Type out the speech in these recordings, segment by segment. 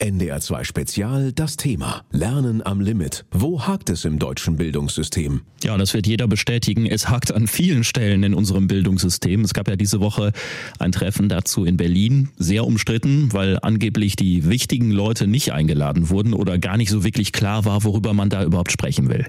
NDR 2 Spezial das Thema Lernen am Limit. Wo hakt es im deutschen Bildungssystem? Ja, das wird jeder bestätigen. Es hakt an vielen Stellen in unserem Bildungssystem. Es gab ja diese Woche ein Treffen dazu in Berlin. Sehr umstritten, weil angeblich die wichtigen Leute nicht eingeladen wurden oder gar nicht so wirklich klar war, worüber man da überhaupt sprechen will.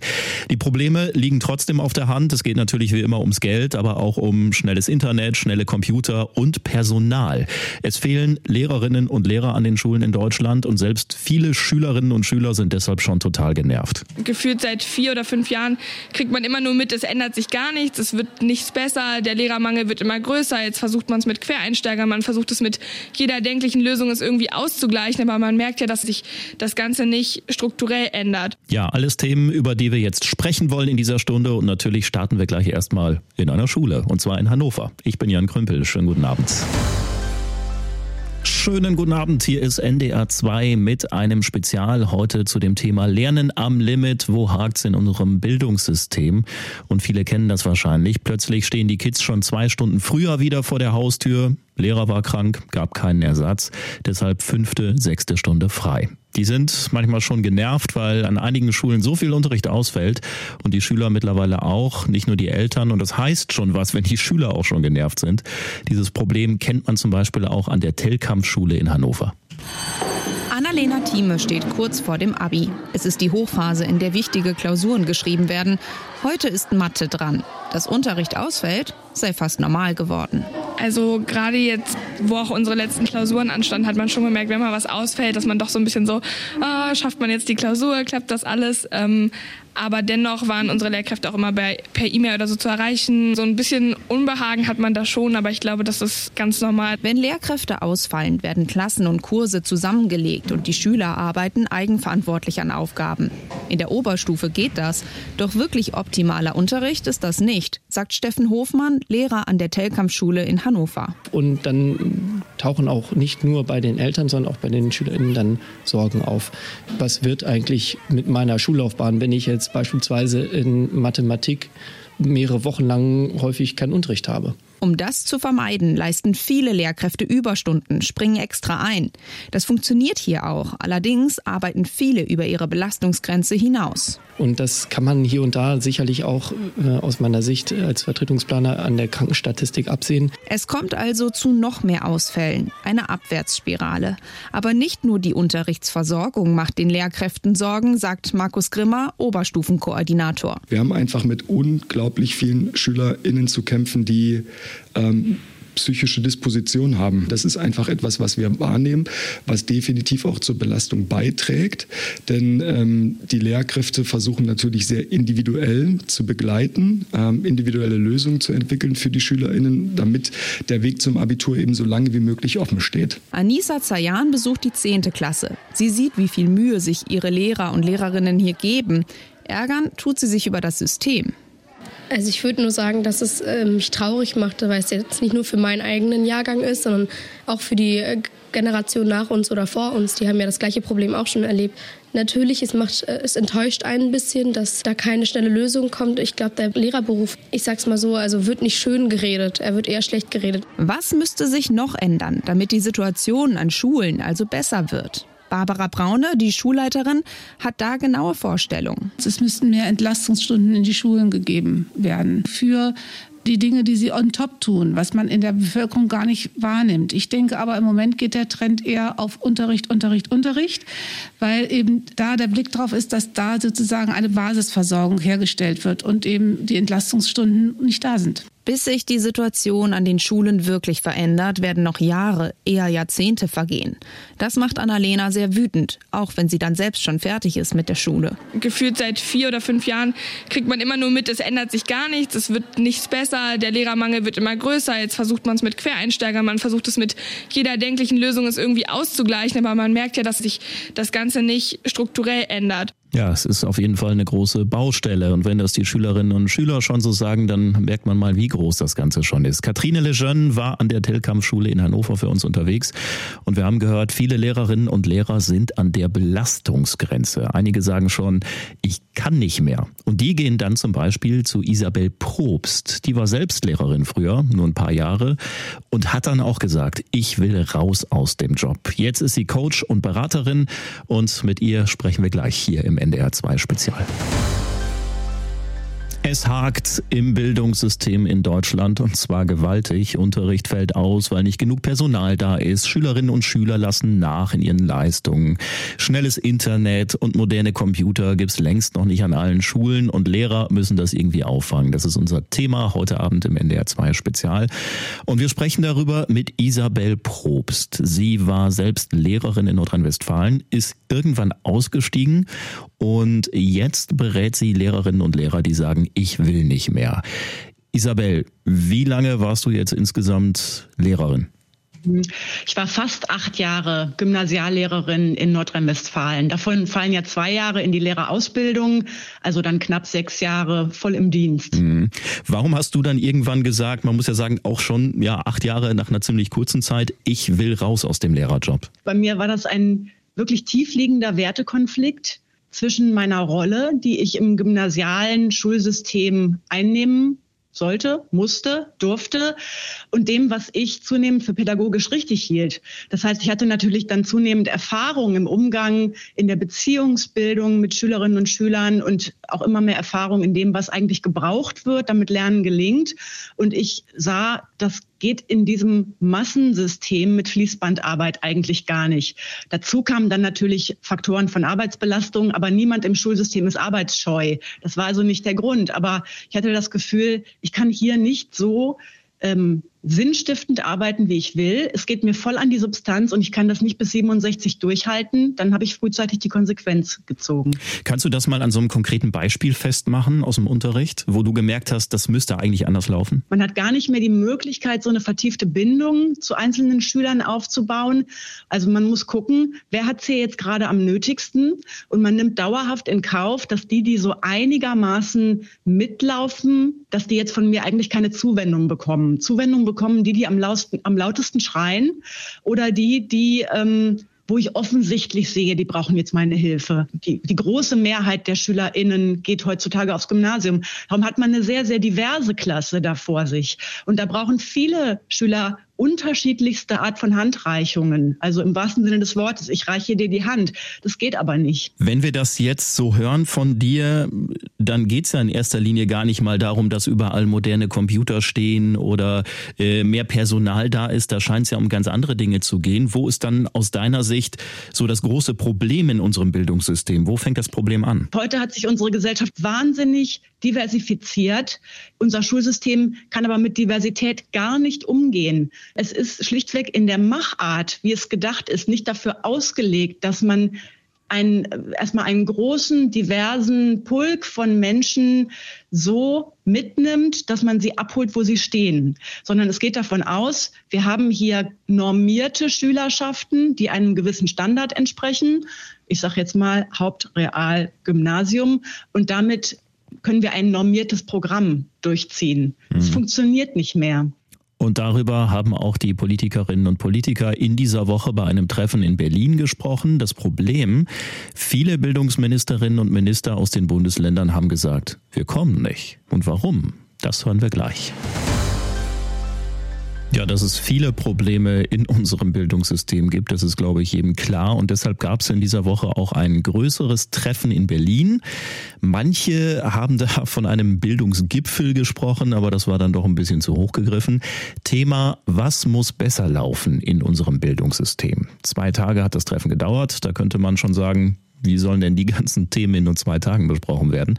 Die Probleme liegen trotzdem auf der Hand. Es geht natürlich wie immer ums Geld, aber auch um schnelles Internet, schnelle Computer und Personal. Es fehlen Lehrerinnen und Lehrer an den Schulen in Deutschland. Deutschland und selbst viele Schülerinnen und Schüler sind deshalb schon total genervt. Gefühlt seit vier oder fünf Jahren kriegt man immer nur mit, es ändert sich gar nichts, es wird nichts besser, der Lehrermangel wird immer größer. Jetzt versucht man es mit Quereinsteigern, man versucht es mit jeder denklichen Lösung es irgendwie auszugleichen, aber man merkt ja, dass sich das Ganze nicht strukturell ändert. Ja, alles Themen, über die wir jetzt sprechen wollen in dieser Stunde und natürlich starten wir gleich erstmal in einer Schule und zwar in Hannover. Ich bin Jan Krümpel, schönen guten Abend. Schönen guten Abend, hier ist NDR 2 mit einem Spezial heute zu dem Thema Lernen am Limit. Wo hakt's in unserem Bildungssystem? Und viele kennen das wahrscheinlich. Plötzlich stehen die Kids schon zwei Stunden früher wieder vor der Haustür. Lehrer war krank, gab keinen Ersatz, deshalb fünfte, sechste Stunde frei. Die sind manchmal schon genervt, weil an einigen Schulen so viel Unterricht ausfällt und die Schüler mittlerweile auch, nicht nur die Eltern. Und das heißt schon was, wenn die Schüler auch schon genervt sind. Dieses Problem kennt man zum Beispiel auch an der Tellkampfschule in Hannover. Annalena Thieme steht kurz vor dem Abi. Es ist die Hochphase, in der wichtige Klausuren geschrieben werden. Heute ist Mathe dran. Dass Unterricht ausfällt, sei fast normal geworden. Also gerade jetzt, wo auch unsere letzten Klausuren anstanden, hat man schon gemerkt, wenn mal was ausfällt, dass man doch so ein bisschen so, ah, schafft man jetzt die Klausur, klappt das alles. Ähm, aber dennoch waren unsere Lehrkräfte auch immer bei, per E-Mail oder so zu erreichen. So ein bisschen Unbehagen hat man da schon, aber ich glaube, das ist ganz normal. Wenn Lehrkräfte ausfallen, werden Klassen und Kurse zusammengelegt und die Schüler arbeiten eigenverantwortlich an Aufgaben. In der Oberstufe geht das, doch wirklich optimaler Unterricht ist das nicht, sagt Steffen Hofmann, Lehrer an der Telkampfschule in Hannover. Und dann tauchen auch nicht nur bei den Eltern, sondern auch bei den SchülerInnen dann Sorgen auf. Was wird eigentlich mit meiner Schullaufbahn, wenn ich jetzt beispielsweise in Mathematik mehrere Wochen lang häufig keinen Unterricht habe. Um das zu vermeiden, leisten viele Lehrkräfte Überstunden, springen extra ein. Das funktioniert hier auch. Allerdings arbeiten viele über ihre Belastungsgrenze hinaus. Und das kann man hier und da sicherlich auch äh, aus meiner Sicht als Vertretungsplaner an der Krankenstatistik absehen. Es kommt also zu noch mehr Ausfällen, eine Abwärtsspirale. Aber nicht nur die Unterrichtsversorgung macht den Lehrkräften Sorgen, sagt Markus Grimmer, Oberstufenkoordinator. Wir haben einfach mit unglaublich vielen SchülerInnen zu kämpfen, die ähm, psychische Disposition haben. Das ist einfach etwas, was wir wahrnehmen, was definitiv auch zur Belastung beiträgt. Denn ähm, die Lehrkräfte versuchen natürlich sehr individuell zu begleiten, ähm, individuelle Lösungen zu entwickeln für die SchülerInnen, damit der Weg zum Abitur eben so lange wie möglich offen steht. Anissa Zayan besucht die 10. Klasse. Sie sieht, wie viel Mühe sich ihre Lehrer und Lehrerinnen hier geben. Ärgern tut sie sich über das System. Also ich würde nur sagen, dass es äh, mich traurig machte, weil es jetzt nicht nur für meinen eigenen Jahrgang ist, sondern auch für die äh, Generation nach uns oder vor uns. Die haben ja das gleiche Problem auch schon erlebt. Natürlich, es, macht, äh, es enttäuscht einen ein bisschen, dass da keine schnelle Lösung kommt. Ich glaube, der Lehrerberuf, ich sag's mal so, also wird nicht schön geredet, er wird eher schlecht geredet. Was müsste sich noch ändern, damit die Situation an Schulen also besser wird? Barbara Braune, die Schulleiterin, hat da genaue Vorstellungen. Es müssten mehr Entlastungsstunden in die Schulen gegeben werden für die Dinge, die sie on top tun, was man in der Bevölkerung gar nicht wahrnimmt. Ich denke aber im Moment geht der Trend eher auf Unterricht, Unterricht, Unterricht, weil eben da der Blick drauf ist, dass da sozusagen eine Basisversorgung hergestellt wird und eben die Entlastungsstunden nicht da sind. Bis sich die Situation an den Schulen wirklich verändert, werden noch Jahre, eher Jahrzehnte vergehen. Das macht Annalena sehr wütend, auch wenn sie dann selbst schon fertig ist mit der Schule. Gefühlt seit vier oder fünf Jahren kriegt man immer nur mit, es ändert sich gar nichts, es wird nichts besser, der Lehrermangel wird immer größer. Jetzt versucht man es mit Quereinsteigern, man versucht es mit jeder denklichen Lösung es irgendwie auszugleichen, aber man merkt ja, dass sich das Ganze nicht strukturell ändert. Ja, es ist auf jeden Fall eine große Baustelle. Und wenn das die Schülerinnen und Schüler schon so sagen, dann merkt man mal, wie groß das Ganze schon ist. Katrine Lejeune war an der Telkamp-Schule in Hannover für uns unterwegs. Und wir haben gehört, viele Lehrerinnen und Lehrer sind an der Belastungsgrenze. Einige sagen schon, ich kann nicht mehr. Und die gehen dann zum Beispiel zu Isabel Probst. Die war selbst Lehrerin früher, nur ein paar Jahre, und hat dann auch gesagt, ich will raus aus dem Job. Jetzt ist sie Coach und Beraterin und mit ihr sprechen wir gleich hier im NDR 2 Spezial. Es hakt im Bildungssystem in Deutschland und zwar gewaltig. Unterricht fällt aus, weil nicht genug Personal da ist. Schülerinnen und Schüler lassen nach in ihren Leistungen. Schnelles Internet und moderne Computer gibt's längst noch nicht an allen Schulen und Lehrer müssen das irgendwie auffangen. Das ist unser Thema heute Abend im NDR 2 Spezial. Und wir sprechen darüber mit Isabel Probst. Sie war selbst Lehrerin in Nordrhein-Westfalen, ist irgendwann ausgestiegen und jetzt berät sie Lehrerinnen und Lehrer, die sagen, ich will nicht mehr. Isabel, wie lange warst du jetzt insgesamt Lehrerin? Ich war fast acht Jahre Gymnasiallehrerin in Nordrhein-Westfalen. Davon fallen ja zwei Jahre in die Lehrerausbildung, also dann knapp sechs Jahre voll im Dienst. Mhm. Warum hast du dann irgendwann gesagt, man muss ja sagen, auch schon ja acht Jahre nach einer ziemlich kurzen Zeit, ich will raus aus dem Lehrerjob? Bei mir war das ein wirklich tiefliegender Wertekonflikt zwischen meiner Rolle, die ich im gymnasialen Schulsystem einnehmen sollte, musste, durfte und dem, was ich zunehmend für pädagogisch richtig hielt. Das heißt, ich hatte natürlich dann zunehmend Erfahrung im Umgang, in der Beziehungsbildung mit Schülerinnen und Schülern und auch immer mehr Erfahrung in dem, was eigentlich gebraucht wird, damit Lernen gelingt. Und ich sah, das geht in diesem Massensystem mit Fließbandarbeit eigentlich gar nicht. Dazu kamen dann natürlich Faktoren von Arbeitsbelastung, aber niemand im Schulsystem ist arbeitsscheu. Das war also nicht der Grund. Aber ich hatte das Gefühl, ich kann hier nicht so ähm, sinnstiftend arbeiten, wie ich will. Es geht mir voll an die Substanz und ich kann das nicht bis 67 durchhalten. Dann habe ich frühzeitig die Konsequenz gezogen. Kannst du das mal an so einem konkreten Beispiel festmachen aus dem Unterricht, wo du gemerkt hast, das müsste eigentlich anders laufen? Man hat gar nicht mehr die Möglichkeit, so eine vertiefte Bindung zu einzelnen Schülern aufzubauen. Also man muss gucken, wer hat es hier jetzt gerade am nötigsten und man nimmt dauerhaft in Kauf, dass die, die so einigermaßen mitlaufen, dass die jetzt von mir eigentlich keine Zuwendung bekommen. Zuwendung bekommen die, die am, lautesten, am lautesten schreien oder die, die ähm, wo ich offensichtlich sehe, die brauchen jetzt meine Hilfe. Die, die große Mehrheit der SchülerInnen geht heutzutage aufs Gymnasium. Darum hat man eine sehr, sehr diverse Klasse da vor sich. Und da brauchen viele Schüler unterschiedlichste Art von Handreichungen. Also im wahrsten Sinne des Wortes, ich reiche dir die Hand. Das geht aber nicht. Wenn wir das jetzt so hören von dir, dann geht es ja in erster Linie gar nicht mal darum, dass überall moderne Computer stehen oder äh, mehr Personal da ist. Da scheint es ja um ganz andere Dinge zu gehen. Wo ist dann aus deiner Sicht so das große Problem in unserem Bildungssystem? Wo fängt das Problem an? Heute hat sich unsere Gesellschaft wahnsinnig diversifiziert. Unser Schulsystem kann aber mit Diversität gar nicht umgehen. Es ist schlichtweg in der Machart, wie es gedacht ist, nicht dafür ausgelegt, dass man einen, erstmal einen großen, diversen Pulk von Menschen so mitnimmt, dass man sie abholt, wo sie stehen, sondern es geht davon aus, wir haben hier normierte Schülerschaften, die einem gewissen Standard entsprechen. Ich sage jetzt mal Hauptreal Gymnasium und damit können wir ein normiertes Programm durchziehen. Es mhm. funktioniert nicht mehr. Und darüber haben auch die Politikerinnen und Politiker in dieser Woche bei einem Treffen in Berlin gesprochen. Das Problem, viele Bildungsministerinnen und Minister aus den Bundesländern haben gesagt, wir kommen nicht. Und warum? Das hören wir gleich. Ja, dass es viele Probleme in unserem Bildungssystem gibt, das ist, glaube ich, jedem klar. Und deshalb gab es in dieser Woche auch ein größeres Treffen in Berlin. Manche haben da von einem Bildungsgipfel gesprochen, aber das war dann doch ein bisschen zu hoch gegriffen. Thema, was muss besser laufen in unserem Bildungssystem? Zwei Tage hat das Treffen gedauert. Da könnte man schon sagen, wie sollen denn die ganzen Themen in nur zwei Tagen besprochen werden?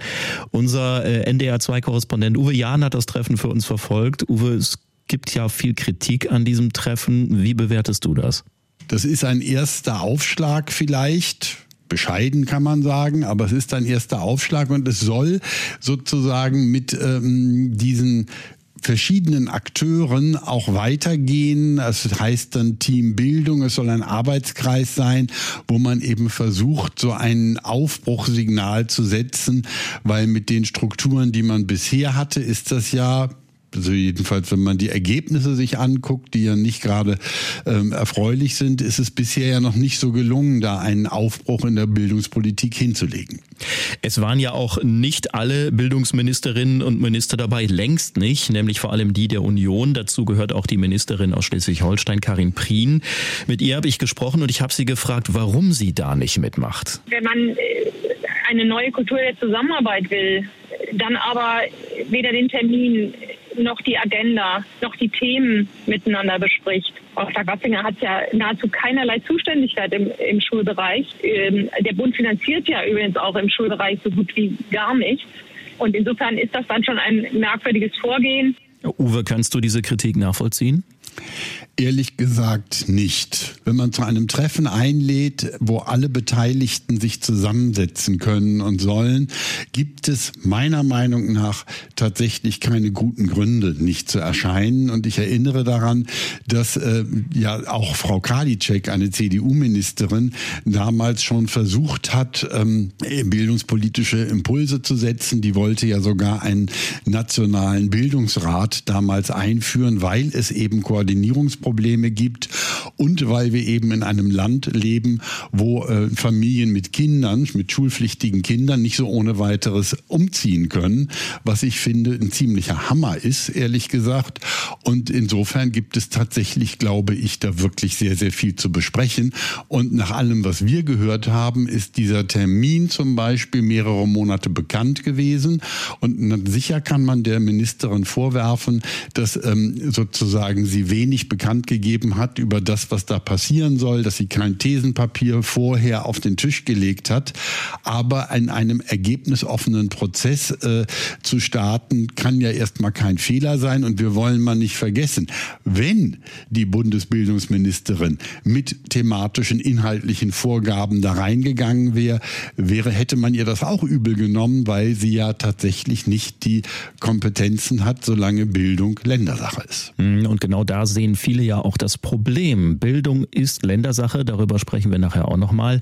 Unser äh, NDR2-Korrespondent Uwe Jahn hat das Treffen für uns verfolgt. Uwe, es gibt ja viel Kritik an diesem Treffen. Wie bewertest du das? Das ist ein erster Aufschlag vielleicht bescheiden kann man sagen, aber es ist ein erster Aufschlag und es soll sozusagen mit ähm, diesen verschiedenen Akteuren auch weitergehen. Das heißt dann Teambildung, es soll ein Arbeitskreis sein, wo man eben versucht, so ein Aufbruchsignal zu setzen, weil mit den Strukturen, die man bisher hatte, ist das ja also jedenfalls, wenn man die Ergebnisse sich anguckt, die ja nicht gerade ähm, erfreulich sind, ist es bisher ja noch nicht so gelungen, da einen Aufbruch in der Bildungspolitik hinzulegen. Es waren ja auch nicht alle Bildungsministerinnen und Minister dabei, längst nicht, nämlich vor allem die der Union. Dazu gehört auch die Ministerin aus Schleswig-Holstein, Karin Prien. Mit ihr habe ich gesprochen und ich habe sie gefragt, warum sie da nicht mitmacht. Wenn man äh, eine neue Kultur der Zusammenarbeit will, dann aber weder den Termin noch die Agenda, noch die Themen miteinander bespricht. Auch Frau Watzinger hat ja nahezu keinerlei Zuständigkeit im, im Schulbereich. Ähm, der Bund finanziert ja übrigens auch im Schulbereich so gut wie gar nicht. Und insofern ist das dann schon ein merkwürdiges Vorgehen. Uwe, kannst du diese Kritik nachvollziehen? Ehrlich gesagt nicht. Wenn man zu einem Treffen einlädt, wo alle Beteiligten sich zusammensetzen können und sollen, gibt es meiner Meinung nach tatsächlich keine guten Gründe, nicht zu erscheinen. Und ich erinnere daran, dass äh, ja auch Frau Karliczek, eine CDU-Ministerin, damals schon versucht hat, ähm, bildungspolitische Impulse zu setzen. Die wollte ja sogar einen nationalen Bildungsrat damals einführen, weil es eben Koordinierungsprobleme gibt und weil wir eben in einem Land leben, wo äh, Familien mit Kindern, mit schulpflichtigen Kindern nicht so ohne weiteres umziehen können, was ich finde ein ziemlicher Hammer ist, ehrlich gesagt. Und insofern gibt es tatsächlich, glaube ich, da wirklich sehr, sehr viel zu besprechen. Und nach allem, was wir gehört haben, ist dieser Termin zum Beispiel mehrere Monate bekannt gewesen. Und sicher kann man der Ministerin vorwerfen, dass ähm, sozusagen sie wenig bekannt gegeben hat über das, was da passieren soll, dass sie kein Thesenpapier vorher auf den Tisch gelegt hat. Aber in einem ergebnisoffenen Prozess äh, zu starten, kann ja erstmal kein Fehler sein. Und wir wollen mal nicht vergessen, wenn die Bundesbildungsministerin mit thematischen, inhaltlichen Vorgaben da reingegangen wäre, wäre, hätte man ihr das auch übel genommen, weil sie ja tatsächlich nicht die Kompetenzen hat, solange Bildung Ländersache ist. Hm, und genau da sehen viele ja auch das Problem. Bildung ist Ländersache, darüber sprechen wir nachher auch nochmal.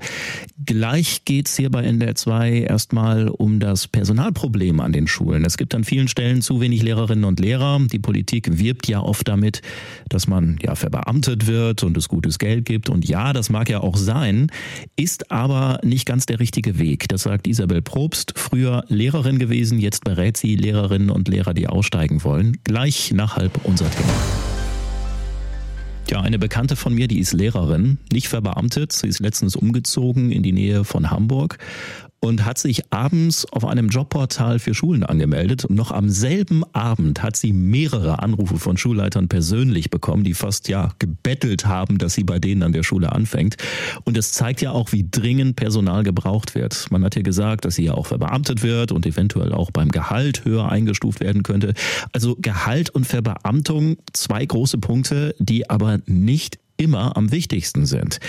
Gleich geht es hier bei NDR 2 erstmal um das Personalproblem an den Schulen. Es gibt an vielen Stellen zu wenig Lehrerinnen und Lehrer. Die Politik wirbt ja oft damit, dass man ja verbeamtet wird und es gutes Geld gibt. Und ja, das mag ja auch sein, ist aber nicht ganz der richtige Weg. Das sagt Isabel Probst, früher Lehrerin gewesen, jetzt berät sie Lehrerinnen und Lehrer, die aussteigen wollen. Gleich nach halb unser Thema. Ja, eine Bekannte von mir, die ist Lehrerin, nicht verbeamtet. Sie ist letztens umgezogen in die Nähe von Hamburg und hat sich abends auf einem Jobportal für Schulen angemeldet. Und noch am selben Abend hat sie mehrere Anrufe von Schulleitern persönlich bekommen, die fast ja gebettelt haben, dass sie bei denen an der Schule anfängt. Und es zeigt ja auch, wie dringend Personal gebraucht wird. Man hat ja gesagt, dass sie ja auch verbeamtet wird und eventuell auch beim Gehalt höher eingestuft werden könnte. Also Gehalt und Verbeamtung, zwei große Punkte, die aber nicht immer am wichtigsten sind.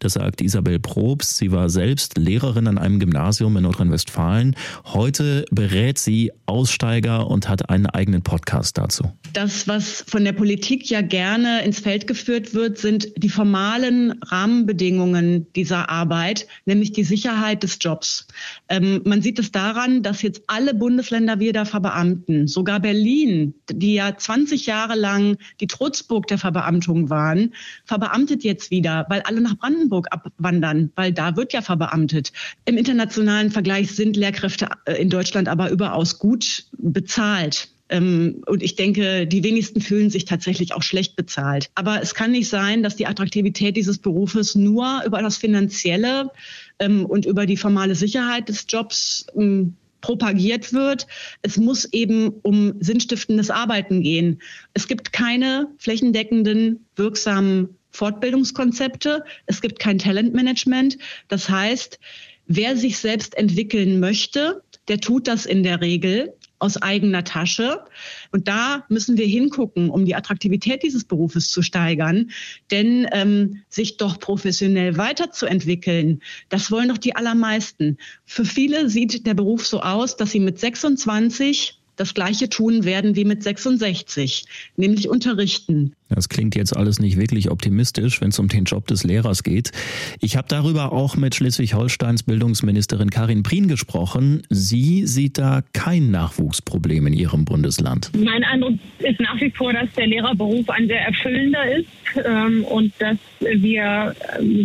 Das sagt Isabel Probst. Sie war selbst Lehrerin an einem Gymnasium in Nordrhein-Westfalen. Heute berät sie Aussteiger und hat einen eigenen Podcast dazu. Das, was von der Politik ja gerne ins Feld geführt wird, sind die formalen Rahmenbedingungen dieser Arbeit, nämlich die Sicherheit des Jobs. Ähm, man sieht es daran, dass jetzt alle Bundesländer wieder verbeamten. Sogar Berlin, die ja 20 Jahre lang die Trutzburg der Verbeamtung waren, verbeamtet jetzt wieder, weil alle nach Brandenburg abwandern, weil da wird ja verbeamtet. Im internationalen Vergleich sind Lehrkräfte äh, in Deutschland aber überaus gut bezahlt. Ähm, und ich denke, die wenigsten fühlen sich tatsächlich auch schlecht bezahlt. Aber es kann nicht sein, dass die Attraktivität dieses Berufes nur über das Finanzielle ähm, und über die formale Sicherheit des Jobs ähm, propagiert wird. Es muss eben um sinnstiftendes Arbeiten gehen. Es gibt keine flächendeckenden, wirksamen Fortbildungskonzepte. Es gibt kein Talentmanagement. Das heißt, wer sich selbst entwickeln möchte, der tut das in der Regel aus eigener Tasche. Und da müssen wir hingucken, um die Attraktivität dieses Berufes zu steigern. Denn ähm, sich doch professionell weiterzuentwickeln, das wollen doch die allermeisten. Für viele sieht der Beruf so aus, dass sie mit 26 das Gleiche tun werden wie mit 66, nämlich unterrichten. Das klingt jetzt alles nicht wirklich optimistisch, wenn es um den Job des Lehrers geht. Ich habe darüber auch mit Schleswig-Holsteins Bildungsministerin Karin Prien gesprochen. Sie sieht da kein Nachwuchsproblem in ihrem Bundesland. Mein Eindruck ist nach wie vor, dass der Lehrerberuf ein sehr erfüllender ist ähm, und dass wir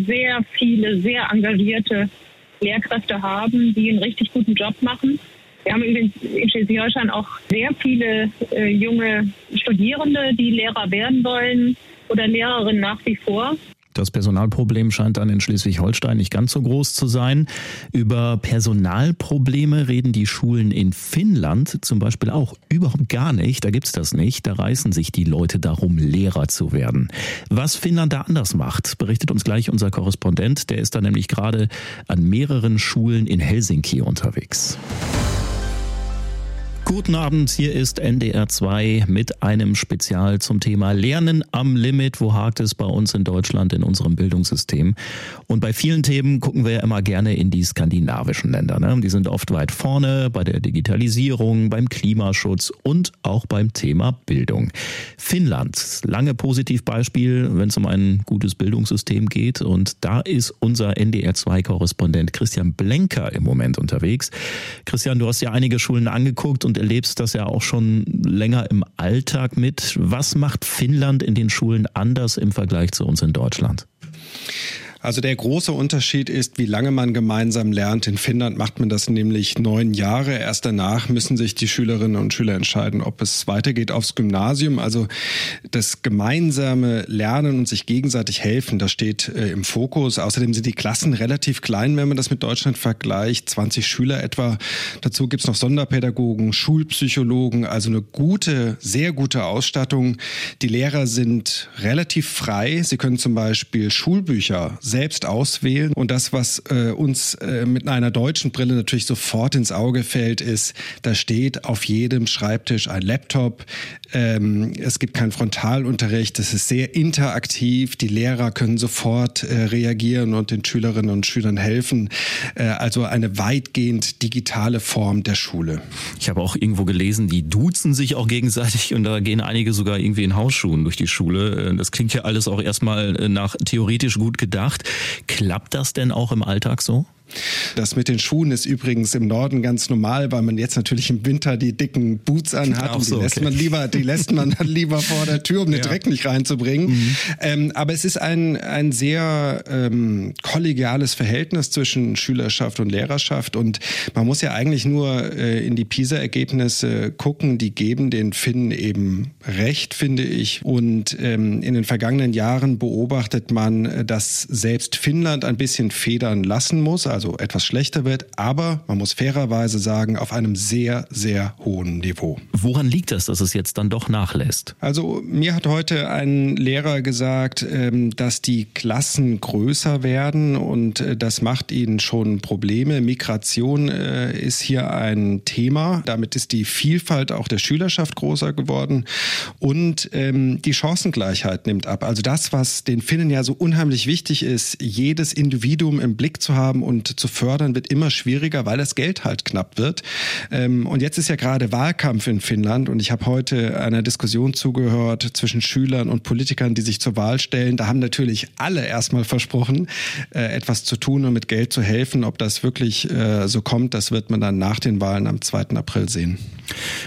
sehr viele, sehr engagierte Lehrkräfte haben, die einen richtig guten Job machen. Wir haben in Schleswig-Holstein auch sehr viele äh, junge Studierende, die Lehrer werden wollen oder Lehrerinnen nach wie vor. Das Personalproblem scheint dann in Schleswig-Holstein nicht ganz so groß zu sein. Über Personalprobleme reden die Schulen in Finnland zum Beispiel auch überhaupt gar nicht. Da gibt's das nicht. Da reißen sich die Leute darum, Lehrer zu werden. Was Finnland da anders macht, berichtet uns gleich unser Korrespondent. Der ist da nämlich gerade an mehreren Schulen in Helsinki unterwegs. Guten Abend, hier ist NDR 2 mit einem Spezial zum Thema Lernen am Limit. Wo hakt es bei uns in Deutschland in unserem Bildungssystem? Und bei vielen Themen gucken wir ja immer gerne in die skandinavischen Länder. Ne? Die sind oft weit vorne bei der Digitalisierung, beim Klimaschutz und auch beim Thema Bildung. Finnland, lange Positivbeispiel, wenn es um ein gutes Bildungssystem geht. Und da ist unser NDR 2 Korrespondent Christian Blenker im Moment unterwegs. Christian, du hast ja einige Schulen angeguckt und erlebst das ja auch schon länger im Alltag mit. Was macht Finnland in den Schulen anders im Vergleich zu uns in Deutschland? Also der große Unterschied ist, wie lange man gemeinsam lernt. In Finnland macht man das nämlich neun Jahre. Erst danach müssen sich die Schülerinnen und Schüler entscheiden, ob es weitergeht aufs Gymnasium. Also das gemeinsame Lernen und sich gegenseitig helfen, das steht äh, im Fokus. Außerdem sind die Klassen relativ klein, wenn man das mit Deutschland vergleicht. 20 Schüler etwa. Dazu gibt's noch Sonderpädagogen, Schulpsychologen, also eine gute, sehr gute Ausstattung. Die Lehrer sind relativ frei. Sie können zum Beispiel Schulbücher selbst auswählen. Und das, was äh, uns äh, mit einer deutschen Brille natürlich sofort ins Auge fällt, ist, da steht auf jedem Schreibtisch ein Laptop. Ähm, es gibt keinen Frontalunterricht. Es ist sehr interaktiv. Die Lehrer können sofort äh, reagieren und den Schülerinnen und Schülern helfen. Äh, also eine weitgehend digitale Form der Schule. Ich habe auch irgendwo gelesen, die duzen sich auch gegenseitig und da gehen einige sogar irgendwie in Hausschuhen durch die Schule. Äh, das klingt ja alles auch erstmal äh, nach theoretisch gut gedacht. Klappt das denn auch im Alltag so? Das mit den Schuhen ist übrigens im Norden ganz normal, weil man jetzt natürlich im Winter die dicken Boots anhat und die so, lässt okay. man lieber, die lässt man dann lieber vor der Tür, um den ja. Dreck nicht reinzubringen. Mhm. Ähm, aber es ist ein, ein sehr ähm, kollegiales Verhältnis zwischen Schülerschaft und Lehrerschaft und man muss ja eigentlich nur äh, in die PISA-Ergebnisse gucken, die geben den Finnen eben recht, finde ich. Und ähm, in den vergangenen Jahren beobachtet man, dass selbst Finnland ein bisschen federn lassen muss, also also etwas schlechter wird, aber man muss fairerweise sagen, auf einem sehr, sehr hohen Niveau. Woran liegt das, dass es jetzt dann doch nachlässt? Also mir hat heute ein Lehrer gesagt, ähm, dass die Klassen größer werden und äh, das macht ihnen schon Probleme. Migration äh, ist hier ein Thema. Damit ist die Vielfalt auch der Schülerschaft größer geworden und ähm, die Chancengleichheit nimmt ab. Also das, was den Finnen ja so unheimlich wichtig ist, jedes Individuum im Blick zu haben und zu fördern, wird immer schwieriger, weil das Geld halt knapp wird. Ähm, und jetzt ist ja gerade Wahlkampf in Finnland und ich habe heute einer Diskussion zugehört zwischen Schülern und Politikern, die sich zur Wahl stellen. Da haben natürlich alle erstmal versprochen, äh, etwas zu tun und mit Geld zu helfen. Ob das wirklich äh, so kommt, das wird man dann nach den Wahlen am 2. April sehen.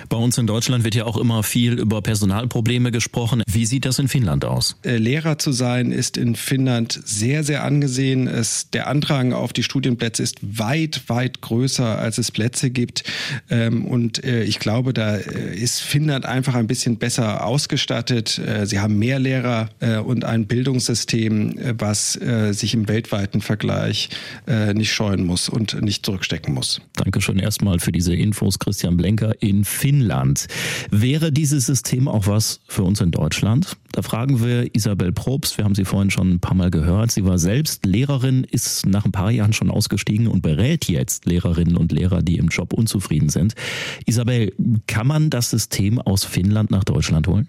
Bei uns in Deutschland wird ja auch immer viel über Personalprobleme gesprochen. Wie sieht das in Finnland aus? Äh, Lehrer zu sein ist in Finnland sehr, sehr angesehen. Es, der Andrang auf die Studienplätze ist weit, weit größer, als es Plätze gibt. Ähm, und äh, ich glaube, da äh, ist Finnland einfach ein bisschen besser ausgestattet. Sie haben mehr Lehrer und ein Bildungssystem, was sich im weltweiten Vergleich nicht scheuen muss und nicht zurückstecken muss. Dankeschön erstmal für diese Infos, Christian Blenker in Finnland. Wäre dieses System auch was für uns in Deutschland? Da fragen wir Isabel Probst, wir haben sie vorhin schon ein paar Mal gehört. Sie war selbst Lehrerin, ist nach ein paar Jahren schon ausgestiegen und berät jetzt Lehrerinnen und Lehrer, die im Job unzufrieden sind. Isabel, kann man das System aus Finnland nach Deutschland holen?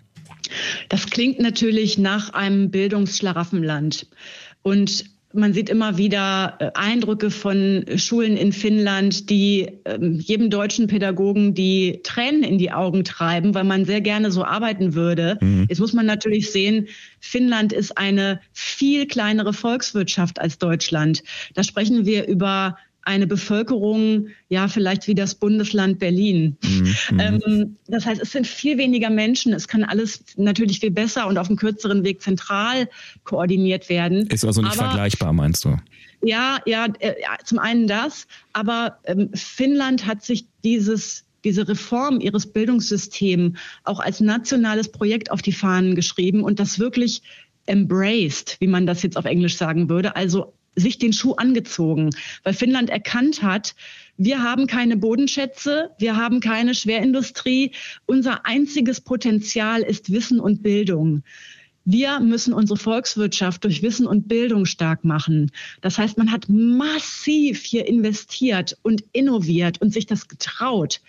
Das klingt natürlich nach einem Bildungsschlaraffenland. Und man sieht immer wieder äh, Eindrücke von Schulen in Finnland, die ähm, jedem deutschen Pädagogen die Tränen in die Augen treiben, weil man sehr gerne so arbeiten würde. Mhm. Jetzt muss man natürlich sehen, Finnland ist eine viel kleinere Volkswirtschaft als Deutschland. Da sprechen wir über eine Bevölkerung, ja, vielleicht wie das Bundesland Berlin. Mhm. Ähm, das heißt, es sind viel weniger Menschen. Es kann alles natürlich viel besser und auf einem kürzeren Weg zentral koordiniert werden. Ist also nicht aber, vergleichbar, meinst du? Ja, ja, äh, zum einen das, aber ähm, Finnland hat sich dieses diese Reform ihres Bildungssystems auch als nationales Projekt auf die Fahnen geschrieben und das wirklich embraced, wie man das jetzt auf Englisch sagen würde, also sich den Schuh angezogen, weil Finnland erkannt hat, wir haben keine Bodenschätze, wir haben keine Schwerindustrie. Unser einziges Potenzial ist Wissen und Bildung. Wir müssen unsere Volkswirtschaft durch Wissen und Bildung stark machen. Das heißt, man hat massiv hier investiert und innoviert und sich das getraut.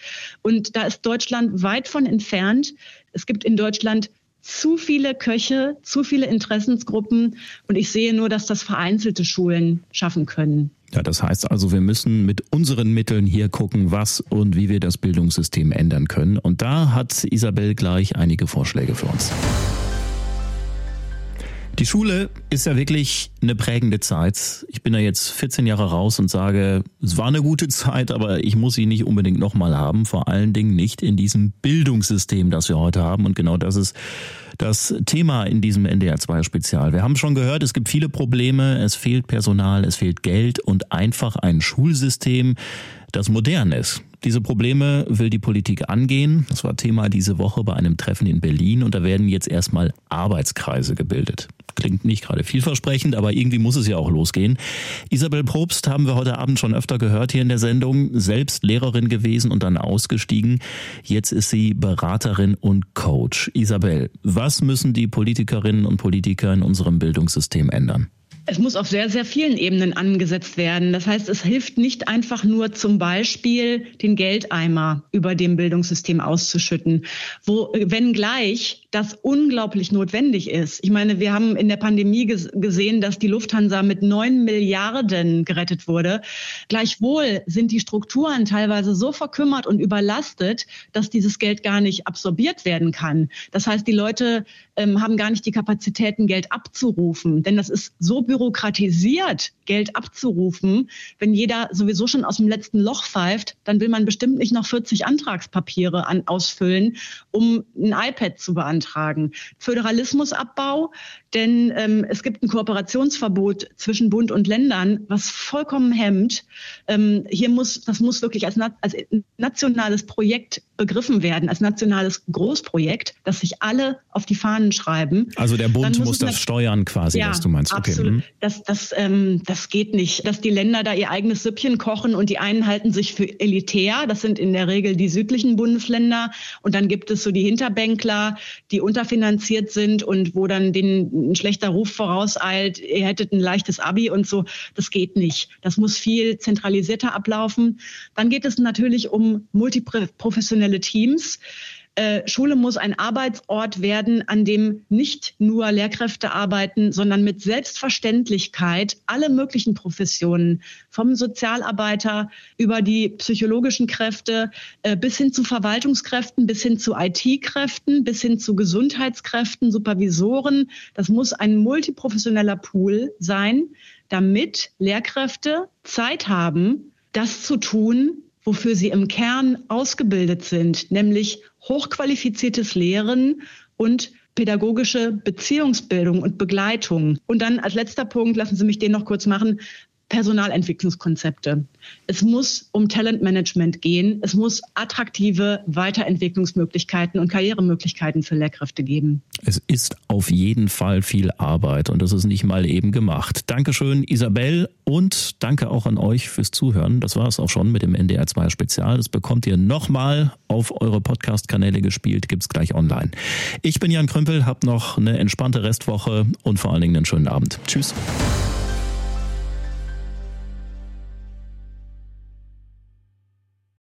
Und da ist Deutschland weit von entfernt. Es gibt in Deutschland zu viele Köche, zu viele Interessensgruppen und ich sehe nur, dass das vereinzelte Schulen schaffen können. Ja, das heißt also, wir müssen mit unseren Mitteln hier gucken, was und wie wir das Bildungssystem ändern können. Und da hat Isabel gleich einige Vorschläge für uns. Die Schule ist ja wirklich eine prägende Zeit. Ich bin da jetzt 14 Jahre raus und sage, es war eine gute Zeit, aber ich muss sie nicht unbedingt nochmal haben. Vor allen Dingen nicht in diesem Bildungssystem, das wir heute haben. Und genau das ist das Thema in diesem NDR 2 Spezial. Wir haben schon gehört, es gibt viele Probleme. Es fehlt Personal, es fehlt Geld und einfach ein Schulsystem, das modern ist. Diese Probleme will die Politik angehen. Das war Thema diese Woche bei einem Treffen in Berlin und da werden jetzt erstmal Arbeitskreise gebildet. Klingt nicht gerade vielversprechend, aber irgendwie muss es ja auch losgehen. Isabel Probst haben wir heute Abend schon öfter gehört hier in der Sendung, selbst Lehrerin gewesen und dann ausgestiegen. Jetzt ist sie Beraterin und Coach. Isabel, was müssen die Politikerinnen und Politiker in unserem Bildungssystem ändern? Es muss auf sehr, sehr vielen Ebenen angesetzt werden. Das heißt, es hilft nicht einfach nur zum Beispiel den Geldeimer über dem Bildungssystem auszuschütten, wo, wenngleich das unglaublich notwendig ist. Ich meine, wir haben in der Pandemie gesehen, dass die Lufthansa mit neun Milliarden gerettet wurde. Gleichwohl sind die Strukturen teilweise so verkümmert und überlastet, dass dieses Geld gar nicht absorbiert werden kann. Das heißt, die Leute ähm, haben gar nicht die Kapazitäten, Geld abzurufen, denn das ist so bürokratisiert, Geld abzurufen. Wenn jeder sowieso schon aus dem letzten Loch pfeift, dann will man bestimmt nicht noch 40 Antragspapiere an, ausfüllen, um ein iPad zu beantragen. Föderalismusabbau, denn ähm, es gibt ein Kooperationsverbot zwischen Bund und Ländern, was vollkommen hemmt. Ähm, hier muss, das muss wirklich als, als nationales Projekt begriffen werden, als nationales Großprojekt, das sich alle auf die Fahnen schreiben. Also der Bund muss, muss das steuern quasi, ja, was du meinst. Okay. Absolut. Mhm. Das, das, ähm, das geht nicht. Dass die Länder da ihr eigenes Süppchen kochen und die einen halten sich für elitär, das sind in der Regel die südlichen Bundesländer. Und dann gibt es so die Hinterbänkler, die unterfinanziert sind und wo dann denen ein schlechter Ruf vorauseilt, ihr hättet ein leichtes Abi und so. Das geht nicht. Das muss viel zentralisierter ablaufen. Dann geht es natürlich um multiprofessionelle Teams. Äh, Schule muss ein Arbeitsort werden, an dem nicht nur Lehrkräfte arbeiten, sondern mit Selbstverständlichkeit alle möglichen Professionen, vom Sozialarbeiter über die psychologischen Kräfte äh, bis hin zu Verwaltungskräften, bis hin zu IT-Kräften, bis hin zu Gesundheitskräften, Supervisoren. Das muss ein multiprofessioneller Pool sein, damit Lehrkräfte Zeit haben, das zu tun, wofür sie im Kern ausgebildet sind, nämlich hochqualifiziertes Lehren und pädagogische Beziehungsbildung und Begleitung. Und dann als letzter Punkt, lassen Sie mich den noch kurz machen, Personalentwicklungskonzepte. Es muss um Talentmanagement gehen. Es muss attraktive Weiterentwicklungsmöglichkeiten und Karrieremöglichkeiten für Lehrkräfte geben. Es ist auf jeden Fall viel Arbeit und das ist nicht mal eben gemacht. Dankeschön, Isabel, und danke auch an euch fürs Zuhören. Das war es auch schon mit dem NDR 2 Spezial. Das bekommt ihr nochmal auf eure Podcast-Kanäle gespielt, gibt es gleich online. Ich bin Jan Krümpel, habt noch eine entspannte Restwoche und vor allen Dingen einen schönen Abend. Tschüss.